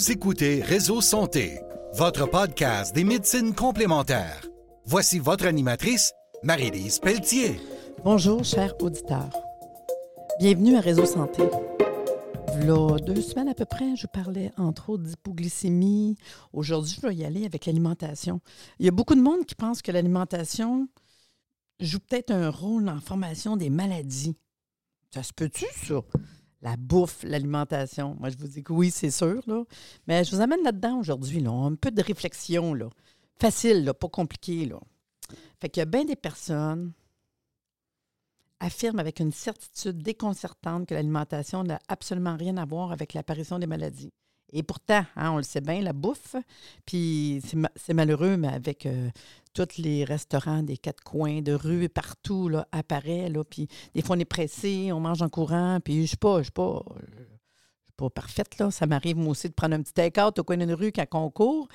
Vous écoutez Réseau Santé, votre podcast des médecines complémentaires. Voici votre animatrice, Marie-Lise Pelletier. Bonjour, chers auditeurs. Bienvenue à Réseau Santé. Voilà deux semaines à peu près, je parlais entre autres d'hypoglycémie. Aujourd'hui, je vais y aller avec l'alimentation. Il y a beaucoup de monde qui pense que l'alimentation joue peut-être un rôle la formation des maladies. Ça se peut-tu, ça? La bouffe, l'alimentation. Moi, je vous dis que oui, c'est sûr. Mais je vous amène là-dedans aujourd'hui. Là. Un peu de réflexion. Facile, là, pas compliqué. Là. Fait qu'il y a bien des personnes affirment avec une certitude déconcertante que l'alimentation n'a absolument rien à voir avec l'apparition des maladies. Et pourtant, hein, on le sait bien, la bouffe, puis c'est malheureux, mais avec euh, tous les restaurants des quatre coins de rue partout, là, apparaît, là, puis des fois on est pressé, on mange en courant, puis je suis pas, je suis pas, pas parfaite. Ça m'arrive, moi aussi, de prendre un petit take-out au coin d'une rue quand on court,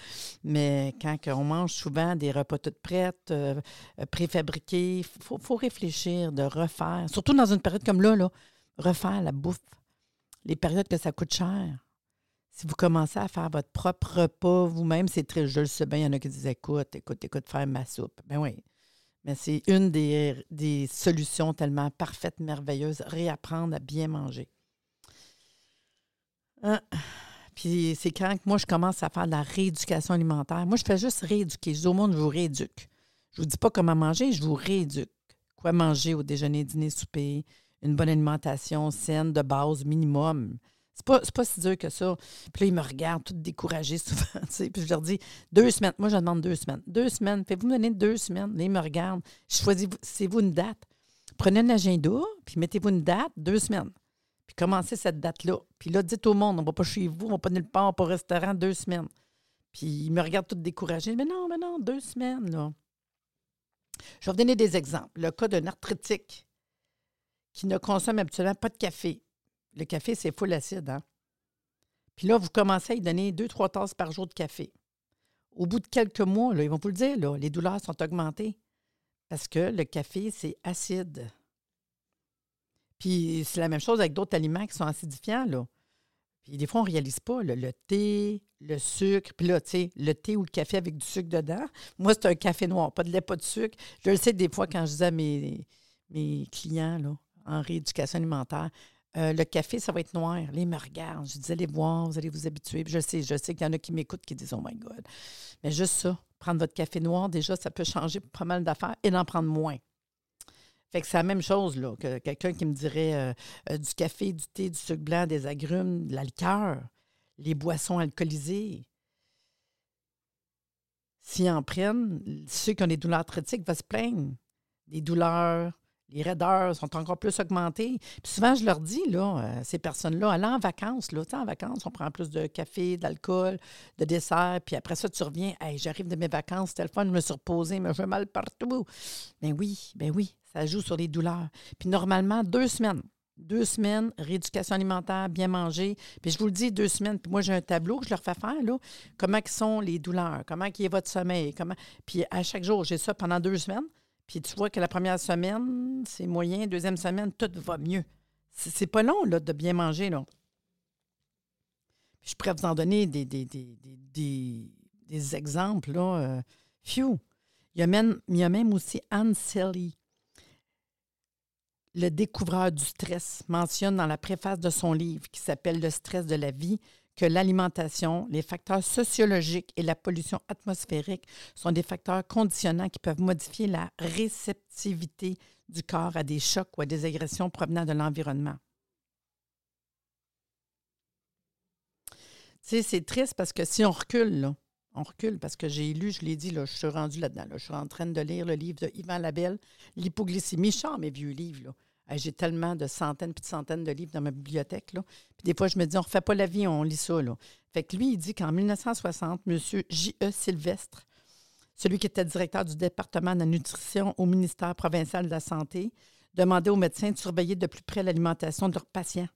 mais quand on mange souvent des repas toutes prêtes, euh, euh, préfabriqués, il faut, faut, réfléchir, de refaire, surtout dans une période comme là, là, refaire la bouffe, les périodes que ça coûte cher si vous commencez à faire votre propre repas vous-même, c'est très, je le sais bien, il y en a qui disent écoute, écoute, écoute, faire ma soupe. Ben oui. Mais c'est une des, solutions tellement parfaites, merveilleuses, réapprendre à bien manger. Ah. Puis c'est quand moi je commence à faire de la rééducation alimentaire. Moi, je fais juste rééduquer. Je dis au monde, je vous rééduque. Je vous dis pas comment manger, je vous rééduque. Quoi manger au déjeuner, dîner, souper, une bonne alimentation saine de base minimum. C'est pas, pas si dur que ça. Puis là, ils me regardent, tout découragés souvent. Puis je leur dis deux semaines. Moi, je demande deux semaines. Deux semaines. Faites-vous me donner deux semaines. Là, ils me regardent. Choisissez-vous une date. Prenez un agenda, puis mettez-vous une date, deux semaines. Puis commencez cette date-là. Puis là, dites au monde, on ne va pas chez vous, on va pas nulle part, pas au restaurant, deux semaines. Puis ils me regardent tout découragés. Mais non, mais non, deux semaines, là. Je vais vous donner des exemples. Le cas d'un arthritique qui ne consomme absolument pas de café le café, c'est full acide. Hein? Puis là, vous commencez à y donner deux, trois tasses par jour de café. Au bout de quelques mois, là, ils vont vous le dire, là, les douleurs sont augmentées parce que le café, c'est acide. Puis c'est la même chose avec d'autres aliments qui sont acidifiants. Là. Puis des fois, on ne réalise pas le thé, le sucre. Puis là, tu sais, le thé ou le café avec du sucre dedans. Moi, c'est un café noir, pas de lait, pas de sucre. Je le sais des fois quand je dis à mes, mes clients là, en rééducation alimentaire, euh, le café, ça va être noir. Les me regardent. Je dis, allez voir, vous allez vous habituer. je sais, je sais qu'il y en a qui m'écoutent qui disent, oh my God. Mais juste ça, prendre votre café noir, déjà, ça peut changer pas mal d'affaires et d'en prendre moins. Fait que c'est la même chose, là, que quelqu'un qui me dirait euh, euh, du café, du thé, du sucre blanc, des agrumes, de les boissons alcoolisées. S'ils en prennent, ceux qui ont des douleurs arthritiques vont se plaindre. Des douleurs, les raideurs sont encore plus augmentées. Puis souvent, je leur dis, euh, ces personnes-là, allez en vacances, là, en vacances, on prend plus de café, d'alcool, de dessert, puis après ça, tu reviens, hey, j'arrive de mes vacances, téléphone, je me suis reposée, mais je mal partout. Ben oui, ben oui, ça joue sur les douleurs. Puis normalement, deux semaines. Deux semaines, rééducation alimentaire, bien manger. Puis je vous le dis, deux semaines. Puis moi, j'ai un tableau que je leur fais faire, là. Comment sont les douleurs? Comment est votre sommeil? Puis à chaque jour, j'ai ça pendant deux semaines. Puis tu vois que la première semaine, c'est moyen. Deuxième semaine, tout va mieux. C'est pas long, là, de bien manger, là. je pourrais vous en donner des, exemples, là. Euh, phew. Il y, a même, il y a même aussi Anne Sally, le découvreur du stress, mentionne dans la préface de son livre qui s'appelle Le stress de la vie que l'alimentation, les facteurs sociologiques et la pollution atmosphérique sont des facteurs conditionnants qui peuvent modifier la réceptivité du corps à des chocs ou à des agressions provenant de l'environnement. Tu sais, c'est triste parce que si on recule, on recule parce que j'ai lu, je l'ai dit, je suis rendu là-dedans. je suis en train de lire le livre de Yvan Labelle, L'hypoglycémie. Je mes vieux livres. J'ai tellement de centaines puis de centaines de livres dans ma bibliothèque. Là. Puis des fois, je me dis, on ne refait pas la vie, on lit ça. Là. Fait que lui, il dit qu'en 1960, M. J.E. Sylvestre, celui qui était directeur du département de la nutrition au ministère provincial de la Santé, demandait aux médecins de surveiller de plus près l'alimentation de leurs patients,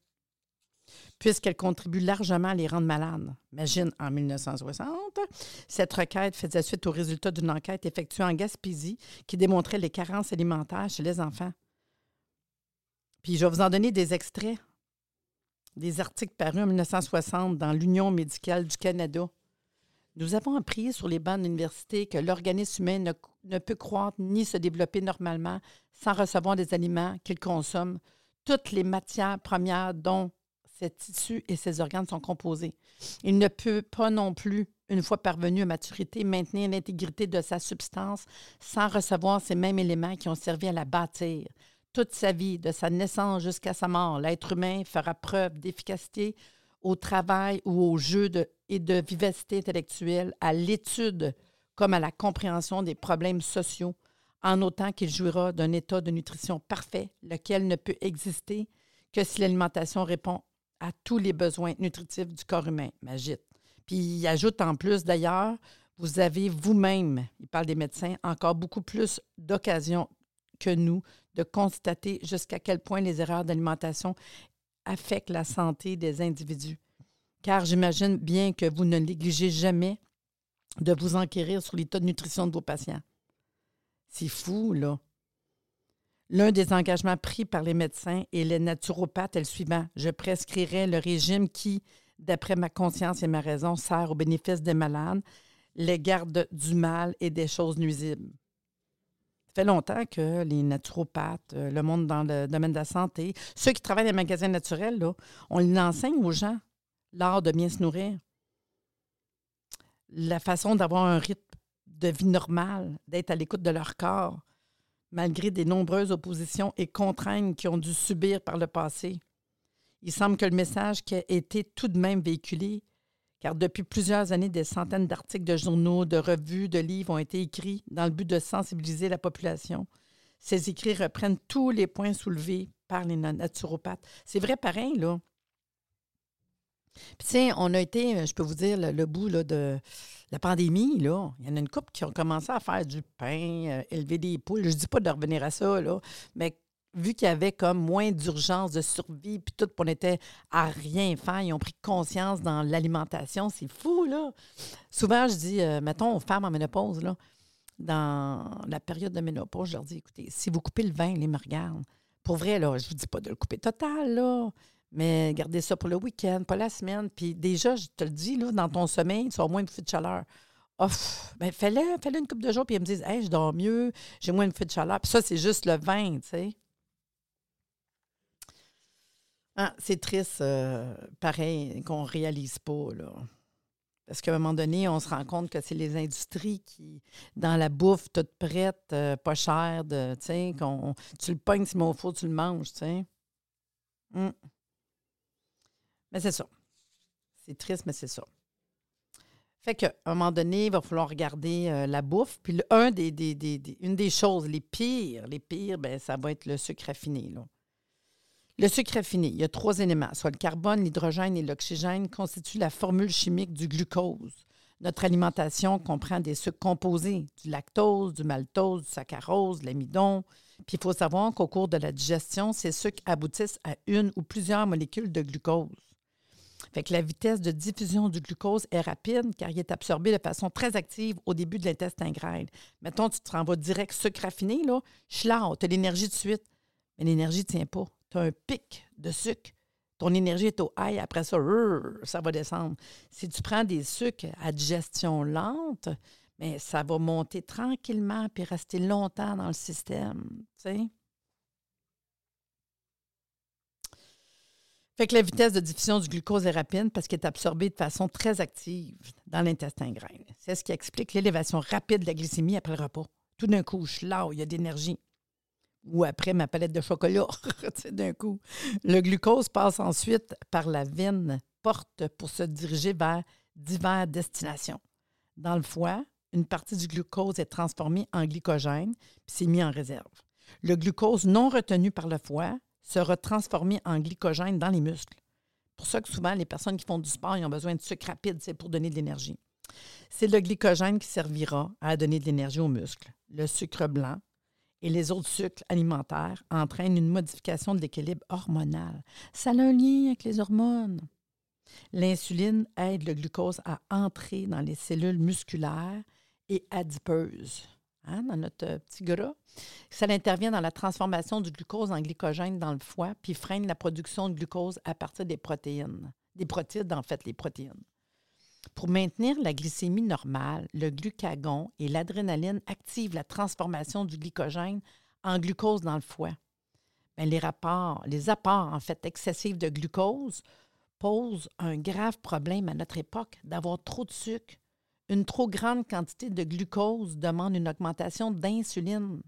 puisqu'elle contribue largement à les rendre malades. Imagine, en 1960, cette requête faisait suite aux résultats d'une enquête effectuée en Gaspésie qui démontrait les carences alimentaires chez les enfants. Je vais vous en donner des extraits. des articles parus en 1960 dans l'Union médicale du Canada. Nous avons appris sur les bancs de que l'organisme humain ne peut croître ni se développer normalement sans recevoir des aliments qu'il consomme, toutes les matières premières dont ses tissus et ses organes sont composés. Il ne peut pas non plus, une fois parvenu à maturité, maintenir l'intégrité de sa substance sans recevoir ces mêmes éléments qui ont servi à la bâtir. Toute sa vie, de sa naissance jusqu'à sa mort, l'être humain fera preuve d'efficacité au travail ou au jeu et de vivacité intellectuelle, à l'étude comme à la compréhension des problèmes sociaux, en autant qu'il jouira d'un état de nutrition parfait, lequel ne peut exister que si l'alimentation répond à tous les besoins nutritifs du corps humain, Magite. Puis il ajoute en plus d'ailleurs, vous avez vous-même, il parle des médecins, encore beaucoup plus d'occasions que nous de constater jusqu'à quel point les erreurs d'alimentation affectent la santé des individus. Car j'imagine bien que vous ne négligez jamais de vous enquérir sur l'état de nutrition de vos patients. C'est fou, là. L'un des engagements pris par les médecins et les naturopathes est le suivant. Je prescrirai le régime qui, d'après ma conscience et ma raison, sert au bénéfice des malades, les garde du mal et des choses nuisibles. Longtemps que les naturopathes, euh, le monde dans le domaine de la santé, ceux qui travaillent dans les magasins naturels, là, on enseigne aux gens l'art de bien se nourrir, la façon d'avoir un rythme de vie normal, d'être à l'écoute de leur corps, malgré des nombreuses oppositions et contraintes qu'ils ont dû subir par le passé. Il semble que le message qui a été tout de même véhiculé, car depuis plusieurs années, des centaines d'articles de journaux, de revues, de livres ont été écrits dans le but de sensibiliser la population. Ces écrits reprennent tous les points soulevés par les naturopathes. C'est vrai pareil, là. Puis, tu on a été, je peux vous dire, le, bout de la pandémie, là, il y en a une couple qui ont commencé à faire du pain, euh, élever des poules. Je ne dis pas de revenir à ça, là, mais vu qu'il y avait comme moins d'urgence de survie, puis tout, on était à rien faire, ils ont pris conscience dans l'alimentation. C'est fou, là. Souvent, je dis, euh, mettons, aux femmes en ménopause, là, dans la période de ménopause, je leur dis, écoutez, si vous coupez le vin, les me regardent. Pour vrai, là, je ne vous dis pas de le couper total, là. Mais gardez ça pour le week-end, pas la semaine. Puis déjà, je te le dis, là, dans ton sommeil, tu as moins de feu de chaleur. Ouf, ben fais-le, fais une coupe de jours, puis ils me disent, hey, je dors mieux, j'ai moins de feu de chaleur. Puis ça, c'est juste le vin, tu sais. Ah, c'est triste, euh, pareil, qu'on ne réalise pas, là. Parce qu'à un moment donné, on se rend compte que c'est les industries qui, dans la bouffe toute prête, euh, pas chère, de, tu qu'on, tu le pognes, si mon four, tu le manges, tu. Hum. Mais c'est ça. C'est triste, mais c'est ça. Fait qu'à un moment donné, il va falloir regarder euh, la bouffe. Puis une des choses les pires, les pires, ben, ça va être le sucre raffiné. Le sucre raffiné, il y a trois éléments, soit le carbone, l'hydrogène et l'oxygène, constituent la formule chimique du glucose. Notre alimentation comprend des sucres composés, du lactose, du maltose, du saccharose, de l'amidon. Puis il faut savoir qu'au cours de la digestion, ces sucres aboutissent à une ou plusieurs molécules de glucose. Fait que la vitesse de diffusion du glucose est rapide car il est absorbé de façon très active au début de l'intestin grêle. Mettons, tu te renvoies direct sucre raffiné, là, tu as l'énergie de suite. Mais l'énergie ne tient pas. Tu as un pic de sucre. Ton énergie est au high, après ça, ça va descendre. Si tu prends des sucres à digestion lente, mais ça va monter tranquillement puis rester longtemps dans le système. Tu sais? Fait que la vitesse de diffusion du glucose est rapide parce qu'il est absorbé de façon très active dans l'intestin grêle. C'est ce qui explique l'élévation rapide de la glycémie après le repas. Tout d'un coup, je suis là, il y a d'énergie. Ou après ma palette de chocolat, d'un coup. Le glucose passe ensuite par la veine porte pour se diriger vers diverses destinations. Dans le foie, une partie du glucose est transformée en glycogène puis c'est mis en réserve. Le glucose non retenu par le foie sera transformé en glycogène dans les muscles. Pour ça que souvent, les personnes qui font du sport, ils ont besoin de sucre rapide, c'est pour donner de l'énergie. C'est le glycogène qui servira à donner de l'énergie aux muscles. Le sucre blanc et les autres sucres alimentaires entraînent une modification de l'équilibre hormonal. Ça a un lien avec les hormones. L'insuline aide le glucose à entrer dans les cellules musculaires et adipeuses. hein, dans notre euh, petit gras. Ça intervient dans la transformation du glucose en glycogène dans le foie, puis freine la production de glucose à partir des protéines, des protides, en fait, les protéines. Pour maintenir la glycémie normale, le glucagon et l'adrénaline activent la transformation du glycogène en glucose dans le foie. Bien, les, rapports, les apports en fait excessifs de glucose posent un grave problème à notre époque d'avoir trop de sucre. Une trop grande quantité de glucose demande une augmentation d'insuline.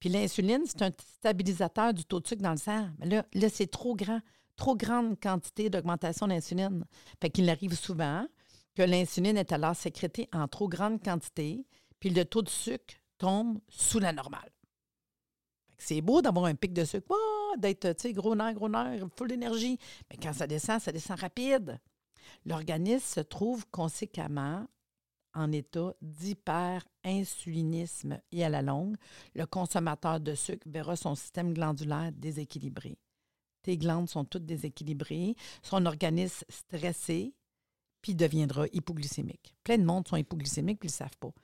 Puis l'insuline, c'est un stabilisateur du taux de sucre dans le sang. Mais là, là c'est trop grand, trop grande quantité d'augmentation d'insuline. Fait qu'il arrive souvent que l'insuline est alors sécrétée en trop grande quantité, puis le taux de sucre tombe sous la normale. C'est beau d'avoir un pic de sucre, d'être gros nerf, gros nerf, full d'énergie, mais quand ça descend, ça descend rapide. L'organisme se trouve conséquemment en état d'hyperinsulinisme et à la longue, le consommateur de sucre verra son système glandulaire déséquilibré. Tes glandes sont toutes déséquilibrées, son organisme stressé, puis deviendra hypoglycémique. Plein de monde sont hypoglycémiques, puis ils ne savent pas.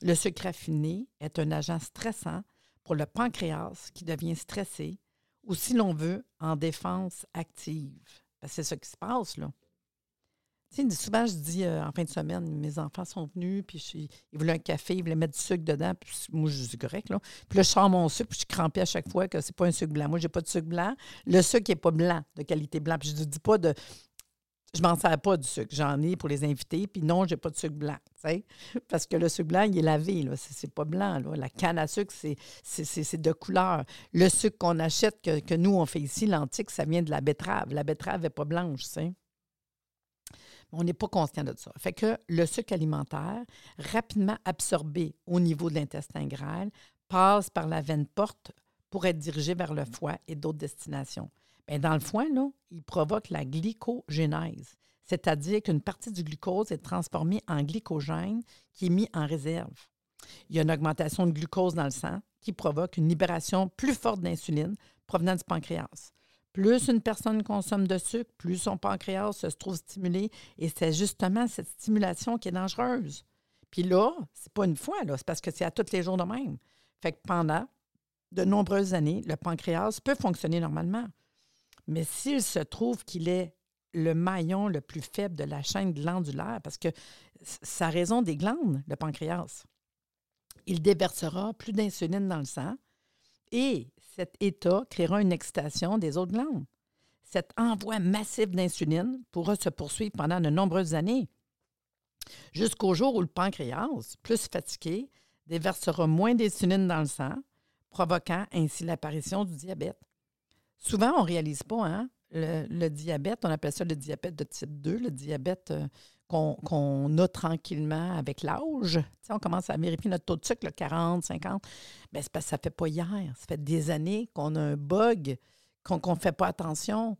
Le sucre raffiné est un agent stressant pour le pancréas qui devient stressé, ou si l'on veut, en défense active. C'est ce qui se passe, là. Souvent, je dis euh, en fin de semaine, mes enfants sont venus, puis ils voulaient un café, ils voulaient mettre du sucre dedans, puis moi, je dis correct, là. Puis là, je sors mon sucre, puis je crampais à chaque fois que c'est pas un sucre blanc. Moi, j'ai pas de sucre blanc. Le sucre n'est pas blanc, de qualité blanc. Puis je ne dis pas de. Je m'en sers pas du sucre. J'en ai pour les invités, puis non, j'ai pas de sucre blanc. Parce que le sucre blanc, il est lavé, là. C'est pas blanc. La canne à sucre, c'est de couleur. Le sucre qu'on achète, que, que nous, on fait ici, l'antique, ça vient de la betterave. La betterave n'est pas blanche, tu sais. On n'est pas conscient de ça. Fait que le sucre alimentaire, rapidement absorbé au niveau de l'intestin grêle, passe par la veine porte pour être dirigé vers le foie et d'autres destinations. Bien, dans le foie, là, il provoque la glycogénèse, c'est-à-dire qu'une partie du glucose est transformée en glycogène qui est mis en réserve. Il y a une augmentation de glucose dans le sang qui provoque une libération plus forte d'insuline provenant du pancréas. Plus une personne consomme de sucre, plus son pancréas se trouve stimulé. Et c'est justement cette stimulation qui est dangereuse. Puis là, c'est pas une fois, là, c'est parce que c'est à tous les jours de même. Fait que pendant de nombreuses années, le pancréas peut fonctionner normalement. Mais s'il se trouve qu'il est le maillon le plus faible de la chaîne glandulaire, parce que ça raison des glandes, le pancréas, il déversera plus d'insuline dans le sang et cet état créera une excitation des autres glandes. Cet envoi massif d'insuline pourra se poursuivre pendant de nombreuses années, jusqu'au jour où le pancréas, plus fatigué, déversera moins d'insuline dans le sang, provoquant ainsi l'apparition du diabète. Souvent, on ne réalise pas, hein? Le, diabète, on appelle ça le diabète de type 2, le diabète euh, qu'on a tranquillement avec l'âge. on commence à vérifier notre taux de sucre, le 40, 50. Bien, c'est parce ça ne fait pas hier. Ça fait des années qu'on a un bug, qu'on ne fait pas attention,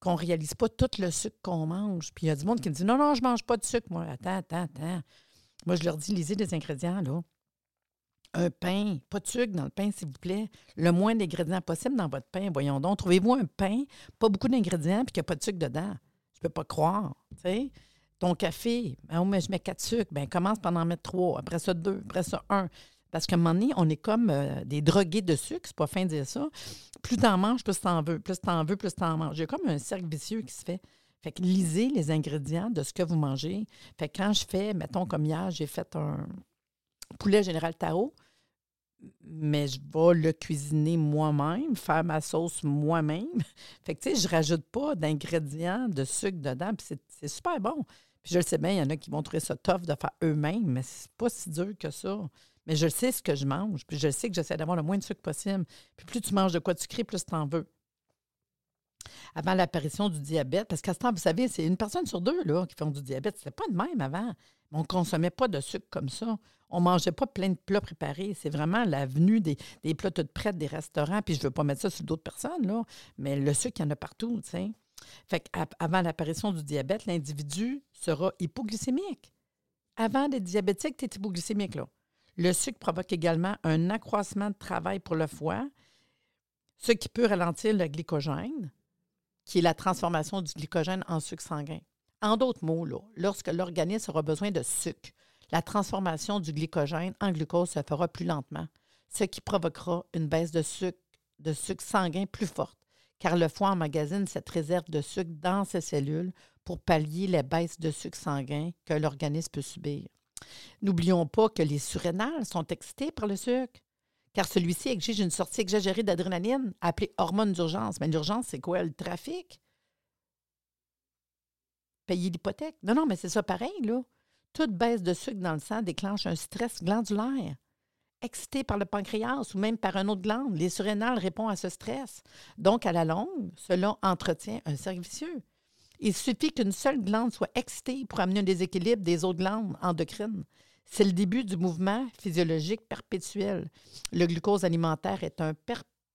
qu'on ne réalise pas tout le sucre qu'on mange. Puis il y a du monde qui me dit Non, non, je ne mange pas de sucre, moi. Attends, attends, attends. Moi, je leur dis lisez des ingrédients, là. Un pain, pas de sucre dans le pain, s'il vous plaît. Le moins d'ingrédients possible dans votre pain. Voyons donc. Trouvez-vous un pain, pas beaucoup d'ingrédients, puis qu'il n'y a pas de sucre dedans? Je ne peux pas croire. Tu? Ton café, ben, oh, mais je mets quatre sucres. Ben, commence par en mettre trois, après ça deux, après ça un. Parce qu'à un moment donné, on est comme euh, des drogués de sucre, c'est pas fin de dire ça. Plus t'en manges, plus t'en veux. Plus t'en veux, plus t'en manges. Il y a comme un cercle vicieux qui se fait. Fait lisez les ingrédients de ce que vous mangez. Fait que quand je fais, mettons comme hier, j'ai fait un poulet général Tao, mais je vais le cuisiner moi-même, faire ma sauce moi-même. Fait que, tu sais, je rajoute pas d'ingrédients, de sucre dedans, puis c'est super bon. Puis je le sais bien, il y en a qui vont trouver ça tough de faire eux-mêmes, mais c'est pas si dur que ça. Mais je sais ce que je mange, puis je sais que j'essaie d'avoir le moins de sucre possible. Puis plus tu manges de quoi sucré, plus tu en veux. Avant l'apparition du diabète, parce qu'à ce temps, vous savez, c'est une personne sur deux là, qui font du diabète. C'était pas de même avant. On ne consommait pas de sucre comme ça. On ne mangeait pas plein de plats préparés. C'est vraiment l'avenue des, des plats tout prêts des restaurants. Puis je ne veux pas mettre ça sur d'autres personnes, mais le sucre, il y en a partout, tu sais. Fait qu'avant l'apparition du diabète, l'individu sera hypoglycémique. Avant d'être diabétique, tu es hypoglycémique. Là. Le sucre provoque également un accroissement de travail pour le foie, ce qui peut ralentir le glycogène, qui est la transformation du glycogène en sucre sanguin. En d'autres mots, lorsque l'organisme aura besoin de sucre, la transformation du glycogène en glucose se fera plus lentement, ce qui provoquera une baisse de sucre, sanguin plus forte, car le foie emmagasine cette réserve de sucre dans ses cellules pour pallier les baisses de sucre sanguin que l'organisme peut subir. N'oublions pas que les surrénales sont excités par le sucre, car celui-ci exige une sortie exagérée d'adrénaline, appelée hormone d'urgence. Mais l'urgence, c'est quoi? Le trafic? Payer l'hypothèque? Non, non, mais c'est ça pareil, là. Toute baisse de sucre dans le sang déclenche un stress glandulaire. Excité par le pancréas ou même par un autre glande, les surrénales répondent à ce stress. Donc, à la longue, cela entretient un cercle. Il suffit qu'une seule glande soit excitée pour amener un déséquilibre des autres glandes endocrines. C'est le début du mouvement physiologique perpétuel. Le glucose alimentaire est un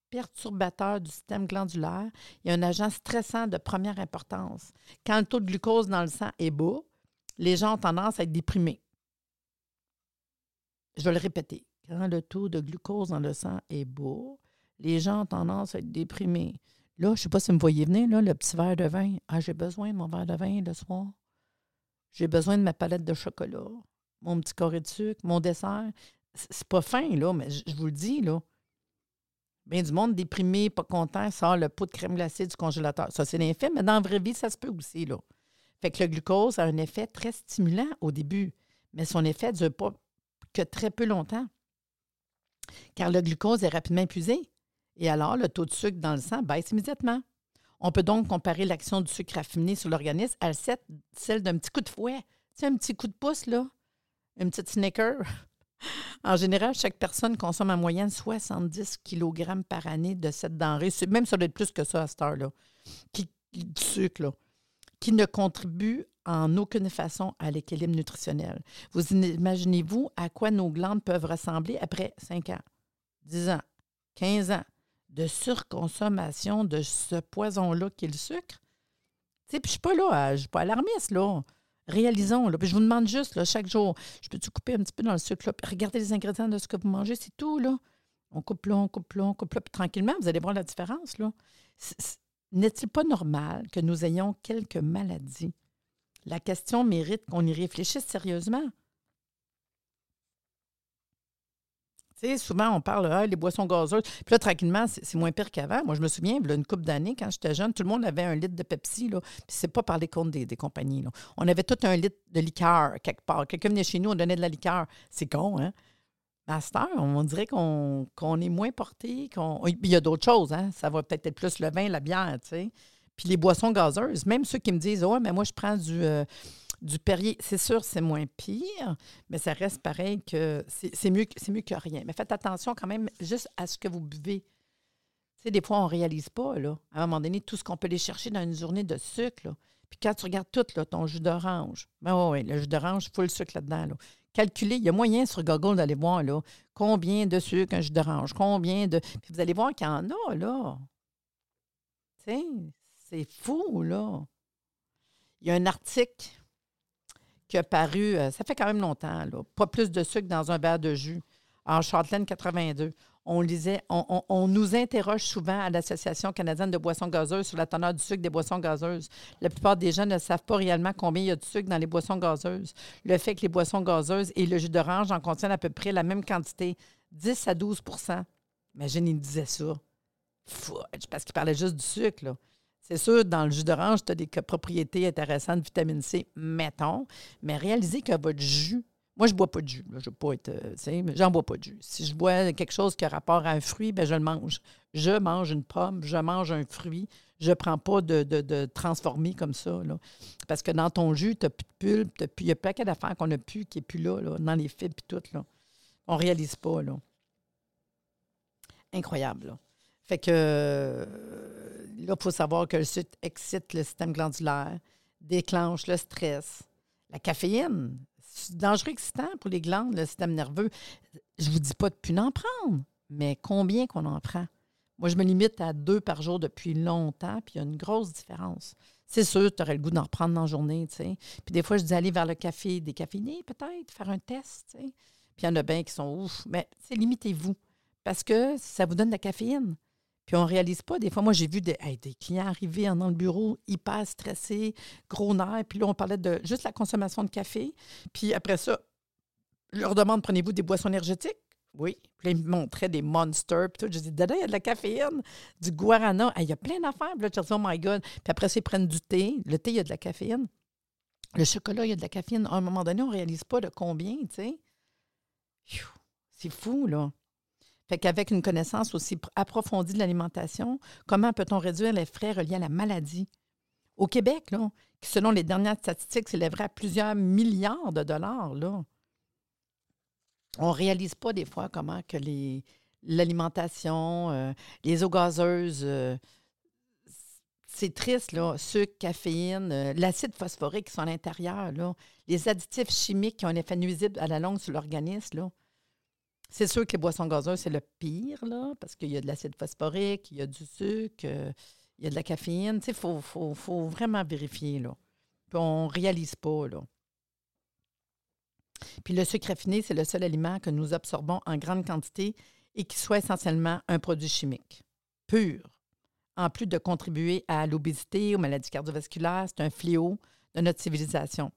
perturbateur du système glandulaire et un agent stressant de première importance. Quand le taux de glucose dans le sang est bas, les gens ont tendance à être déprimés. Je vais le répéter. Quand le taux de glucose dans le sang est bas, les gens ont tendance à être déprimés. Là, je ne sais pas si vous me voyez venir, le petit verre de vin. Ah, j'ai besoin de mon verre de vin le soir. J'ai besoin de ma palette de chocolat, mon petit carré de sucre, mon dessert. C'est pas fin, là, mais je vous le dis, là. Bien du monde déprimé, pas content, sort le pot de crème glacée du congélateur. Ça, c'est l'effet, mais dans la vraie vie, ça se peut aussi, là. Fait que le glucose a un effet très stimulant au début, mais son effet ne dure pas que très peu longtemps. Car le glucose est rapidement épuisé. Et alors, le taux de sucre dans le sang baisse immédiatement. On peut donc comparer l'action du sucre raffiné sur l'organisme à celle d'un petit coup de fouet. C'est un petit coup de pouce, là. Une petite snicker. en général, chaque personne consomme en moyenne 70 kg par année de cette denrée, même ça doit être plus que ça à cette heure-là, qui, du sucre, qui ne contribue en aucune façon à l'équilibre nutritionnel. Vous imaginez-vous à quoi nos glandes peuvent ressembler après 5 ans, 10 ans, 15 ans de surconsommation de ce poison-là qui est le sucre? je ne suis pas là, je ne suis pas alarmiste, là. Réalisons, là. Je vous demande juste, chaque jour, je peux-tu couper un petit peu dans le sucre, là, regardez les ingrédients de ce que vous mangez, c'est tout, là. On coupe là, on coupe là, on coupe là, tranquillement, vous allez voir la différence, là. N'est-il pas normal que nous ayons quelques maladies? La question mérite qu'on y réfléchisse sérieusement. Souvent, on parle ah, les boissons gazeuses. Puis là, tranquillement, c'est moins pire qu'avant. Moi, je me souviens, a une couple d'années, quand j'étais jeune, tout le monde avait un litre de Pepsi. Là, puis c'est pas par les comptes des, compagnies. Là. On avait tout un litre de liqueur quelque part. Quelqu'un venait chez nous, on donnait de la liqueur. C'est con, hein? À on dirait qu'on est moins porté. qu'on Il y a d'autres choses, hein? Ça va peut-être être plus le vin, la bière, tu sais. Puis les boissons gazeuses, même ceux qui me disent Oh, mais moi, je prends du, euh, du Perrier. C'est sûr, c'est moins pire, mais ça reste pareil que c'est mieux, que rien. Mais faites attention quand même juste à ce que vous buvez. Tu sais, des fois, on ne réalise pas, là, à un moment donné, tout ce qu'on peut aller chercher dans une journée de sucre. Là. Puis quand tu regardes tout, là, ton jus d'orange, ben oui, le jus d'orange, il faut le sucre là-dedans. Là calculer. Il y a moyen sur Google d'aller voir là, combien de sucre un jus d'orange, combien de. Puis vous allez voir qu'il y en a, là. Tu c'est fou, là. Il y a un article qui a paru, euh, ça fait quand même longtemps, là. Pas plus de sucre dans un verre de jus en Châtelaine 82 on lisait, on, nous interroge souvent à l'Association canadienne de boissons gazeuses sur la teneur du sucre des boissons gazeuses. La plupart des gens ne savent pas réellement combien il y a de sucre dans les boissons gazeuses. Le fait que les boissons gazeuses et le jus d'orange en contiennent à peu près la même quantité, 10 à 12% Imagine, il disait ça. parce qu'il parlait juste du sucre, C'est sûr, dans le jus d'orange, tu as des propriétés intéressantes de vitamine C, mettons, mais réalisez que votre jus moi, je ne bois pas de jus. Je ne veux pas être. Euh, j'en bois pas de jus. Si je bois quelque chose qui a rapport à un fruit, ben je le mange. Je mange une pomme, je mange un fruit. Je ne prends pas de, de, transformé comme ça. Là. Parce que dans ton jus, tu n'as plus de pulpe, il y a plein d'affaires qu'on n'a plus, qui n'est plus là, dans les fibres et tout. Là. On ne réalise pas. Là. Incroyable. Là. Fait que euh, là, il faut savoir que le sucre excite le système glandulaire, déclenche le stress. La caféine, dangereux excitant pour les glandes, le système nerveux. Je ne vous dis pas de plus en prendre, mais combien qu'on en prend? Moi, je me limite à deux par jour depuis longtemps, puis il y a une grosse différence. C'est sûr, tu aurais le goût d'en reprendre dans la journée, tu sais. Puis des fois, je dis aller vers le café décaféiné, peut-être, faire un test, tu sais. Puis il y en a bien qui sont ouf. Mais c'est limitez-vous. Parce que ça vous donne de la caféine. Puis on ne réalise pas. Des fois, moi, j'ai vu des, clients arriver dans le bureau hyper stressés, gros nerfs. Puis là, on parlait de juste la consommation de café. Puis après ça, Je leur demande prenez-vous des boissons énergétiques? Oui. Puis là, ils me montraient des monsters. Puis tout. Je dis Dada, il y a de la caféine, du guarana. il y a plein d'affaires. Puis là, dis Oh my God. Puis après, ils prennent du thé. Le thé, il y a de la caféine. Le chocolat, il y a de la caféine. À un moment donné, on ne réalise pas de combien, tu sais. C'est fou, là. Fait qu'avec une connaissance aussi approfondie de l'alimentation, comment peut-on réduire les frais reliés à la maladie? Au Québec, là, selon les dernières statistiques, s'élèverait à plusieurs milliards de dollars, là. On ne réalise pas des fois comment que l'alimentation, euh, les eaux gazeuses, euh, c'est triste. Sucre, caféine, euh, l'acide phosphorique qui sont à l'intérieur, là. Les additifs chimiques qui ont un effet nuisible à la longue sur l'organisme, là. C'est sûr que les boissons gazeuses, c'est le pire, parce qu'il y a de l'acide phosphorique, il y a du sucre, il y a de la caféine. Il faut, faut, vraiment vérifier, là. Puis on ne réalise pas. Puis le sucre raffiné, c'est le seul aliment que nous absorbons en grande quantité et qui soit essentiellement un produit chimique, pur. En plus de contribuer à l'obésité, aux maladies cardiovasculaires, c'est un fléau de notre civilisation.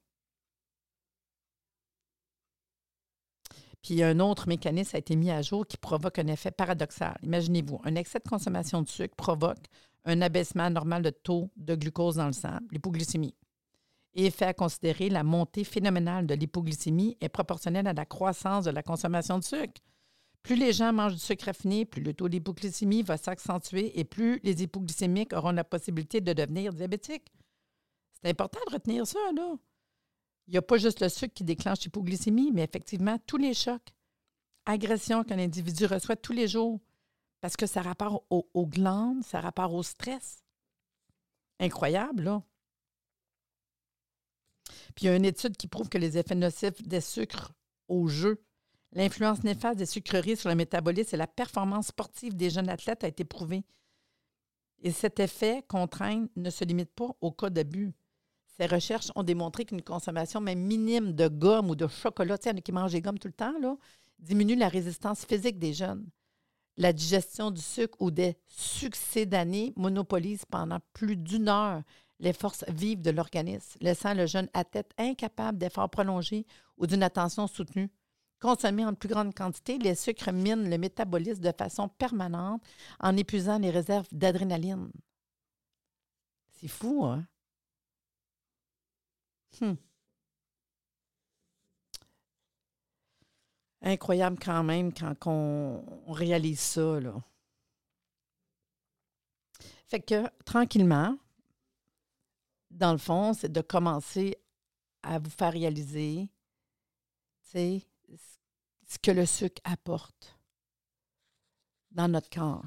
Puis un autre mécanisme a été mis à jour qui provoque un effet paradoxal. Imaginez-vous, un excès de consommation de sucre provoque un abaissement normal de taux de glucose dans le sang, l'hypoglycémie. Et fait à considérer la montée phénoménale de l'hypoglycémie est proportionnelle à la croissance de la consommation de sucre. Plus les gens mangent du sucre raffiné, plus le taux d'hypoglycémie va s'accentuer et plus les hypoglycémiques auront la possibilité de devenir diabétiques. C'est important de retenir ça, là. Il n'y a pas juste le sucre qui déclenche l'hypoglycémie, mais effectivement, tous les chocs, agressions qu'un individu reçoit tous les jours, parce que ça rapporte aux, glandes, ça rapporte au stress. Incroyable, là. Puis il y a une étude qui prouve que les effets nocifs des sucres au jeu, l'influence néfaste des sucreries sur le métabolisme et la performance sportive des jeunes athlètes a été prouvée. Et cet effet contraint ne se limite pas au cas d'abus. Ces recherches ont démontré qu'une consommation même minime de gomme ou de chocolat, tu sais, qui mangent des gommes tout le temps, là, diminue la résistance physique des jeunes. La digestion du sucre ou des succédanés monopolise pendant plus d'une heure les forces vives de l'organisme, laissant le jeune athlète incapable d'efforts prolongés ou d'une attention soutenue. Consommés en plus grande quantité, les sucres minent le métabolisme de façon permanente en épuisant les réserves d'adrénaline. C'est fou, hein? Hmm. Incroyable quand même quand on, réalise ça. Là. Fait que tranquillement, dans le fond, c'est de commencer à vous faire réaliser ce que le sucre apporte dans notre corps.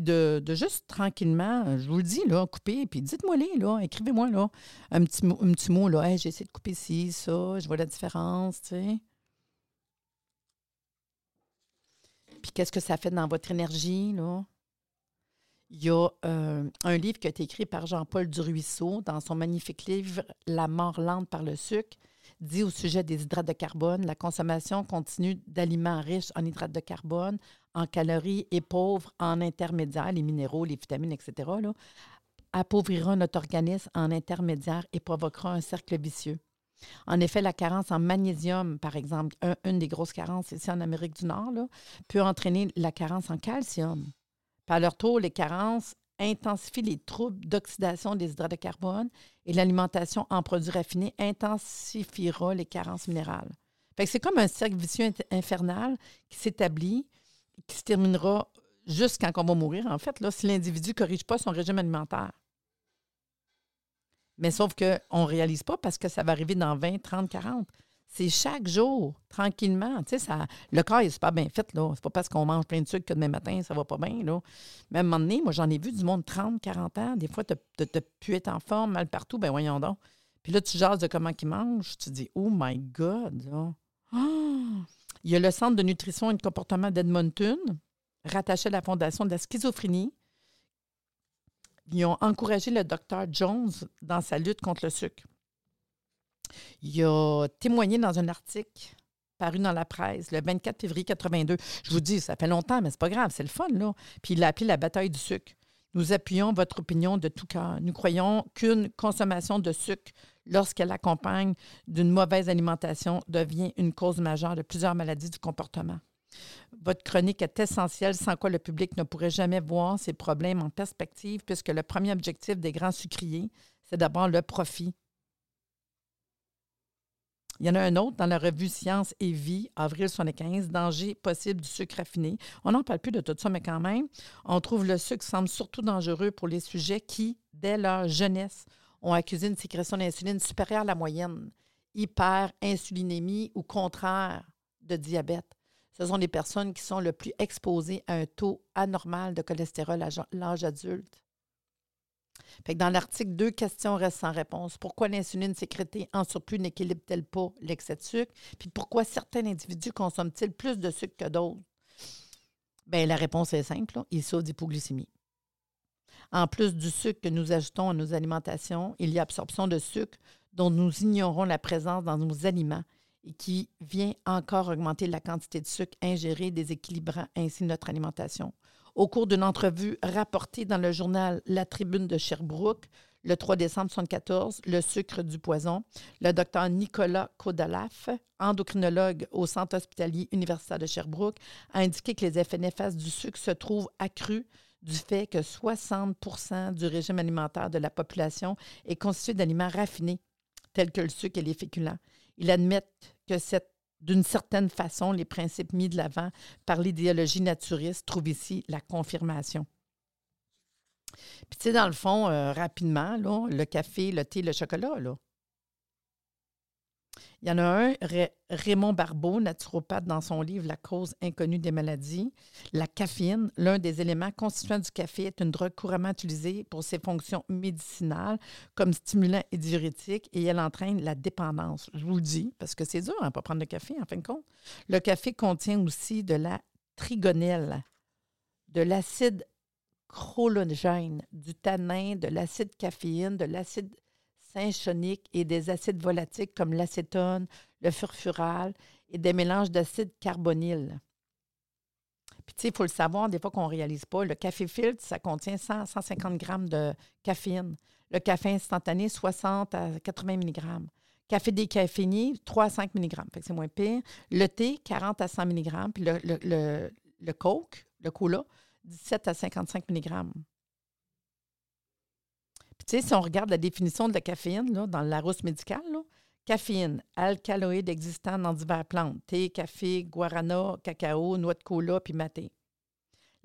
De, juste tranquillement, je vous le dis, là, couper, puis dites-moi-les, là, écrivez-moi, là, un petit, un petit mot, là, j'ai essayé de couper ci, ça, je vois la différence, tu sais. Puis qu'est-ce que ça fait dans votre énergie, là? Il y a euh, un livre qui a été écrit par Jean-Paul Duruisseau dans son magnifique livre La mort lente par le sucre, dit au sujet des hydrates de carbone, la consommation continue d'aliments riches en hydrates de carbone, en calories et pauvres en intermédiaires, les minéraux, les vitamines, etc., là, appauvrira notre organisme en intermédiaire et provoquera un cercle vicieux. En effet, la carence en magnésium, par exemple, une des grosses carences ici en Amérique du Nord, peut entraîner la carence en calcium. Par leur tour, les carences intensifient les troubles d'oxydation des hydrates de carbone et l'alimentation en produits raffinés intensifiera les carences minérales. c'est comme un cercle vicieux infernal qui s'établit, qui se terminera juste quand on va mourir, en fait, là, si l'individu ne corrige pas son régime alimentaire. Mais sauf qu'on ne réalise pas parce que ça va arriver dans 20, 30, 40. C'est chaque jour, tranquillement. Tu ça, le corps est super bien fait. là. C'est pas parce qu'on mange plein de sucre que demain matin, ça va pas bien. Là. Mais à un moment donné, moi, j'en ai vu du monde 30, 40 ans. Des fois, tu as pu être en forme, mal partout. Ben voyons donc. Puis là, tu jases de comment ils mangent. Tu dis, oh my God. Il y a le Centre de nutrition et de comportement d'Edmonton, rattaché à la Fondation de la schizophrénie, ils ont encouragé le docteur Jones dans sa lutte contre le sucre. Il a témoigné dans un article paru dans la presse le 24 février 82. Je vous dis, ça fait longtemps, mais c'est pas grave, c'est le fun, là. Puis il l'a appelé la bataille du sucre. Nous appuyons votre opinion de tout cœur. Nous croyons qu'une consommation de sucre lorsqu'elle accompagne d'une mauvaise alimentation, devient une cause majeure de plusieurs maladies du comportement. Votre chronique est essentielle, sans quoi le public ne pourrait jamais voir ces problèmes en perspective, puisque le premier objectif des grands sucriers, c'est d'abord le profit. Il y en a un autre dans la revue Science et Vie, avril 75, Danger possible du sucre raffiné. On n'en parle plus de tout ça, mais quand même, on trouve le sucre semble surtout dangereux pour les sujets qui, dès leur jeunesse, ont accusé une sécrétion d'insuline supérieure à la moyenne, hyper-insulinémie ou contraire de diabète. Ce sont les personnes qui sont le plus exposées à un taux anormal de cholestérol à l'âge adulte. dans l'article, deux questions restent sans réponse. Pourquoi l'insuline sécrétée en surplus n'équilibre-t-elle pas l'excès de sucre? Puis pourquoi certains individus consomment-ils plus de sucre que d'autres? Bien, la réponse est simple. Ils souffrent d'hypoglycémie. En plus du sucre que nous ajoutons à nos alimentations, il y a absorption de sucre dont nous ignorons la présence dans nos aliments et qui vient encore augmenter la quantité de sucre ingéré, déséquilibrant ainsi notre alimentation. Au cours d'une entrevue rapportée dans le journal La Tribune de Sherbrooke, le 3 décembre 1974, le sucre du poison, le docteur Nicolas Kodalaf, endocrinologue au Centre hospitalier universitaire de Sherbrooke, a indiqué que les effets néfastes du sucre se trouvent accrus du fait que 60% du régime alimentaire de la population est constitué d'aliments raffinés, tels que le sucre et les féculents. Il admet que d'une certaine façon, les principes mis de l'avant par l'idéologie naturiste trouvent ici la confirmation. Puis, tu sais, dans le fond, euh, rapidement, là, le café, le thé, le chocolat, là, il y en a un, Raymond Barbeau, naturopathe, dans son livre La cause inconnue des maladies. La caféine, l'un des éléments constituants du café, est une drogue couramment utilisée pour ses fonctions médicinales comme stimulant et diurétique et elle entraîne la dépendance. Je vous le dis, parce que c'est dur de ne pas prendre de café, en fin de compte. Le café contient aussi de la trigonelle, de l'acide chrologène, du tanin, de l'acide caféine, de l'acide et des acides volatiques comme l'acétone, le furfural et des mélanges d'acides carbonyles. Puis, tu sais, il faut le savoir, des fois qu'on ne réalise pas, le café filtre, ça contient 100, 150 grammes de caféine. Le café instantané, 60 à 80 mg. Café décaféiné, 3 à 5 mg. c'est moins pire. Le thé, 40 à 100 mg. Puis le, le, le Coke, le cola, 17 à 55 mg tu sais, si on regarde la définition de la caféine dans la rousse médicale, caféine, alcaloïde existant dans diverses plantes, thé, café, guarana, cacao, noix de cola puis maté.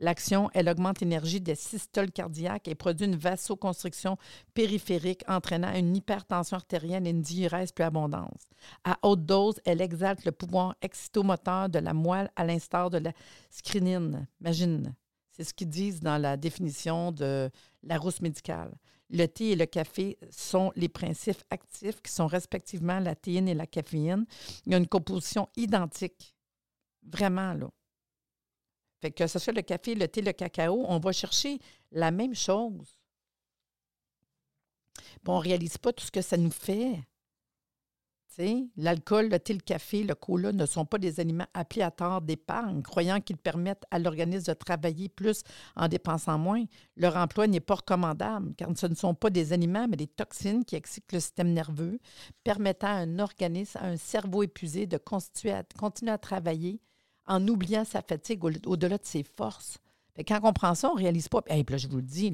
L'action, elle augmente l'énergie des systoles cardiaques et produit une vasoconstriction périphérique entraînant une hypertension artérielle et une diurèse plus abondante. À haute dose, elle exalte le pouvoir excitomoteur de la moelle à l'instar de la scrinine. Imagine, c'est ce qu'ils disent dans la définition de la rousse médicale. Le thé et le café sont les principes actifs qui sont respectivement la théine et la caféine. Il y a une composition identique. Vraiment, là. Fait que ce soit le café, le thé, le cacao, on va chercher la même chose. Bon, on ne réalise pas tout ce que ça nous fait. L'alcool, le thé, le café, le cola ne sont pas des aliments appelés à tort d'épargne, croyant qu'ils permettent à l'organisme de travailler plus en dépensant moins. Leur emploi n'est pas recommandable, car ce ne sont pas des aliments, mais des toxines qui excitent le système nerveux, permettant à un organisme, à un cerveau épuisé de continuer à travailler en oubliant sa fatigue au-delà de ses forces. quand on prend ça, on ne réalise pas. Puis là, je vous le dis,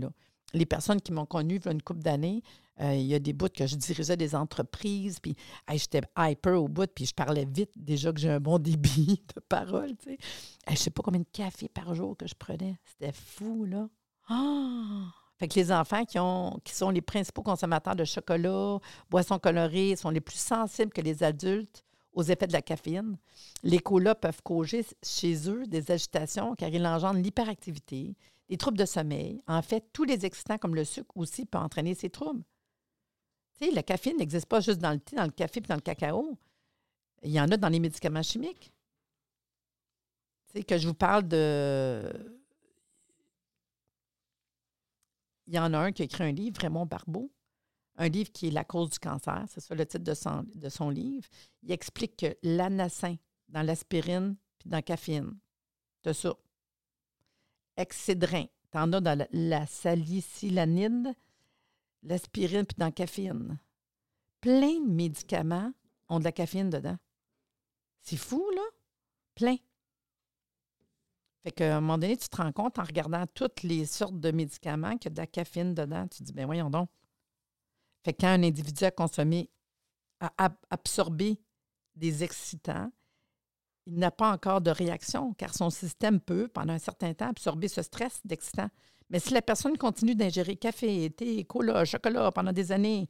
les personnes qui m'ont connu il y a une couple d'années, euh, il y a des bouts que je dirigeais des entreprises, puis j'étais hyper au bout, puis je parlais vite déjà que j'ai un bon débit de parole. Tu sais. je ne sais pas combien de café par jour que je prenais. C'était fou, là. Ah! Fait que les enfants qui, ont, qui sont les principaux consommateurs de chocolat, boissons colorées, sont les plus sensibles que les adultes aux effets de la caféine. Les colas peuvent causer chez eux des agitations car ils engendrent l'hyperactivité, les troubles de sommeil. En fait, tous les excitants comme le sucre aussi peuvent entraîner ces troubles. Tu la caféine n'existe pas juste dans le thé, dans le café et dans le cacao. Il y en a dans les médicaments chimiques. Tu que je vous parle de. Il y en a un qui a écrit un livre, Raymond Barbeau, un livre qui est La cause du cancer, c'est ça le titre de son, de son livre. Il explique que l'anacin dans l'aspirine puis dans la caféine, de ça. Excédrin, tu en as dans la, la salicylanide, l'aspirine puis dans la caféine. plein de médicaments ont de la caféine dedans. C'est fou, là? Plein. Fait qu'à un moment donné, tu te rends compte en regardant toutes les sortes de médicaments qu'il y a de la caféine dedans. Tu te dis, ben voyons donc. Fait que quand un individu a consommé, a absorbé des excitants, il n'a pas encore de réaction car son système peut, pendant un certain temps, absorber ce stress d'excitant. Mais si la personne continue d'ingérer café, thé, cola, chocolat pendant des années,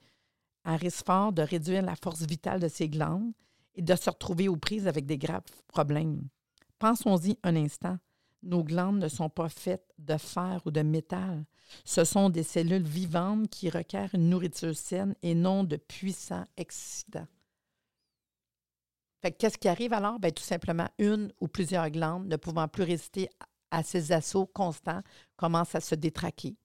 un risque fort de réduire la force vitale de ses glandes et de se retrouver aux prises avec des graves problèmes. Pensons-y un instant. Nos glandes ne sont pas faites de fer ou de métal. Ce sont des cellules vivantes qui requièrent une nourriture saine et non de puissants excitants. Qu'est-ce qui arrive alors? Bien, tout simplement, une ou plusieurs glandes ne pouvant plus résister à ces assauts constants commencent à se détraquer.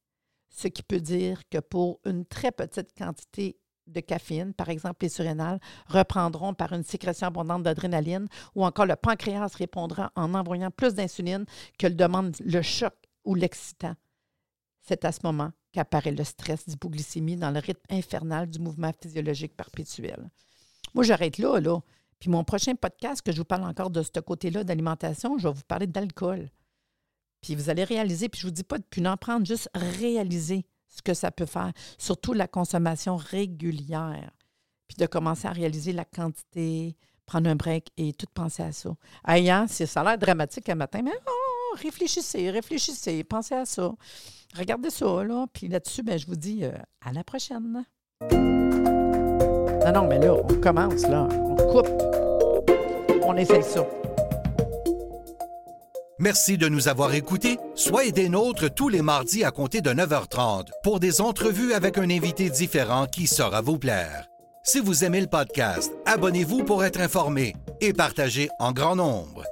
Ce qui peut dire que pour une très petite quantité de caféine, par exemple les surrénales, reprendront par une sécrétion abondante d'adrénaline ou encore le pancréas répondra en envoyant plus d'insuline que le demande le choc ou l'excitant. C'est à ce moment qu'apparaît le stress d'hypoglycémie dans le rythme infernal du mouvement physiologique perpétuel. Moi, j'arrête là, là. Puis mon prochain podcast, que je vous parle encore de ce côté-là d'alimentation, je vais vous parler d'alcool. Puis vous allez réaliser, puis je ne vous dis pas de plus en prendre, juste réaliser ce que ça peut faire, surtout la consommation régulière. Puis de commencer à réaliser la quantité, prendre un break et tout penser à ça. Ayant, c'est ça a l'air dramatique un matin, mais oh, réfléchissez, réfléchissez, pensez à ça. Regardez ça, là. Puis là-dessus, ben, je vous dis euh, à la prochaine. Non, non, mais là, on commence, là. On coupe. On essaye ça. Merci de nous avoir écoutés. Soyez des nôtres tous les mardis à compter de 9h30 pour des entrevues avec un invité différent qui saura vous plaire. Si vous aimez le podcast, abonnez-vous pour être informé et partagez en grand nombre.